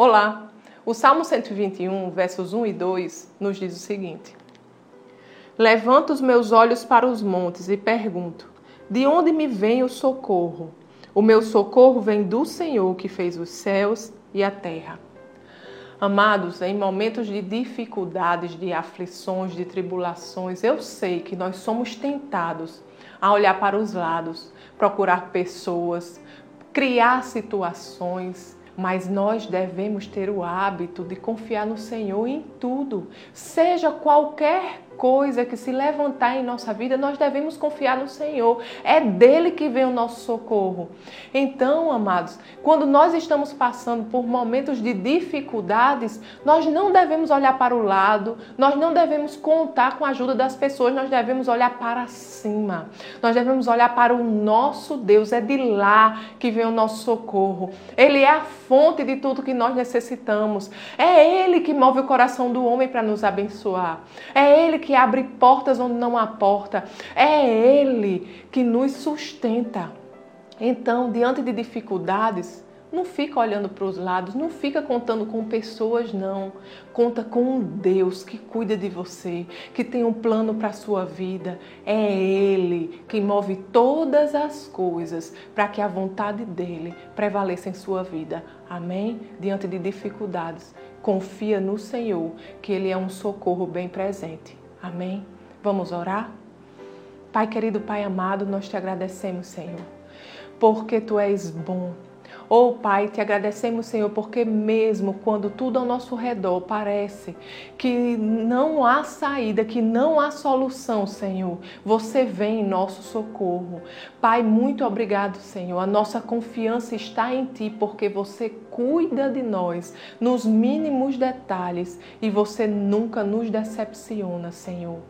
Olá! O Salmo 121, versos 1 e 2, nos diz o seguinte: Levanto os meus olhos para os montes e pergunto: De onde me vem o socorro? O meu socorro vem do Senhor que fez os céus e a terra. Amados, em momentos de dificuldades, de aflições, de tribulações, eu sei que nós somos tentados a olhar para os lados, procurar pessoas, criar situações, mas nós devemos ter o hábito de confiar no Senhor em tudo, seja qualquer coisa que se levantar em nossa vida, nós devemos confiar no Senhor. É dele que vem o nosso socorro. Então, amados, quando nós estamos passando por momentos de dificuldades, nós não devemos olhar para o lado, nós não devemos contar com a ajuda das pessoas, nós devemos olhar para cima. Nós devemos olhar para o nosso Deus, é de lá que vem o nosso socorro. Ele é a fonte de tudo que nós necessitamos. É ele que move o coração do homem para nos abençoar. É ele que que abre portas onde não há porta. É Ele que nos sustenta. Então, diante de dificuldades, não fica olhando para os lados, não fica contando com pessoas, não. Conta com um Deus que cuida de você, que tem um plano para a sua vida. É Ele que move todas as coisas para que a vontade dele prevaleça em sua vida. Amém? Diante de dificuldades, confia no Senhor, que Ele é um socorro bem presente. Amém? Vamos orar? Pai querido, Pai amado, nós te agradecemos, Senhor, porque tu és bom. Oh Pai, te agradecemos, Senhor, porque mesmo quando tudo ao nosso redor parece que não há saída, que não há solução, Senhor, você vem em nosso socorro. Pai, muito obrigado, Senhor. A nossa confiança está em Ti, porque você cuida de nós nos mínimos detalhes e você nunca nos decepciona, Senhor.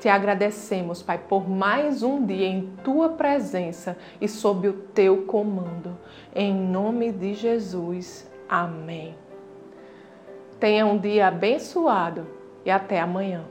Te agradecemos, Pai, por mais um dia em tua presença e sob o teu comando. Em nome de Jesus. Amém. Tenha um dia abençoado e até amanhã.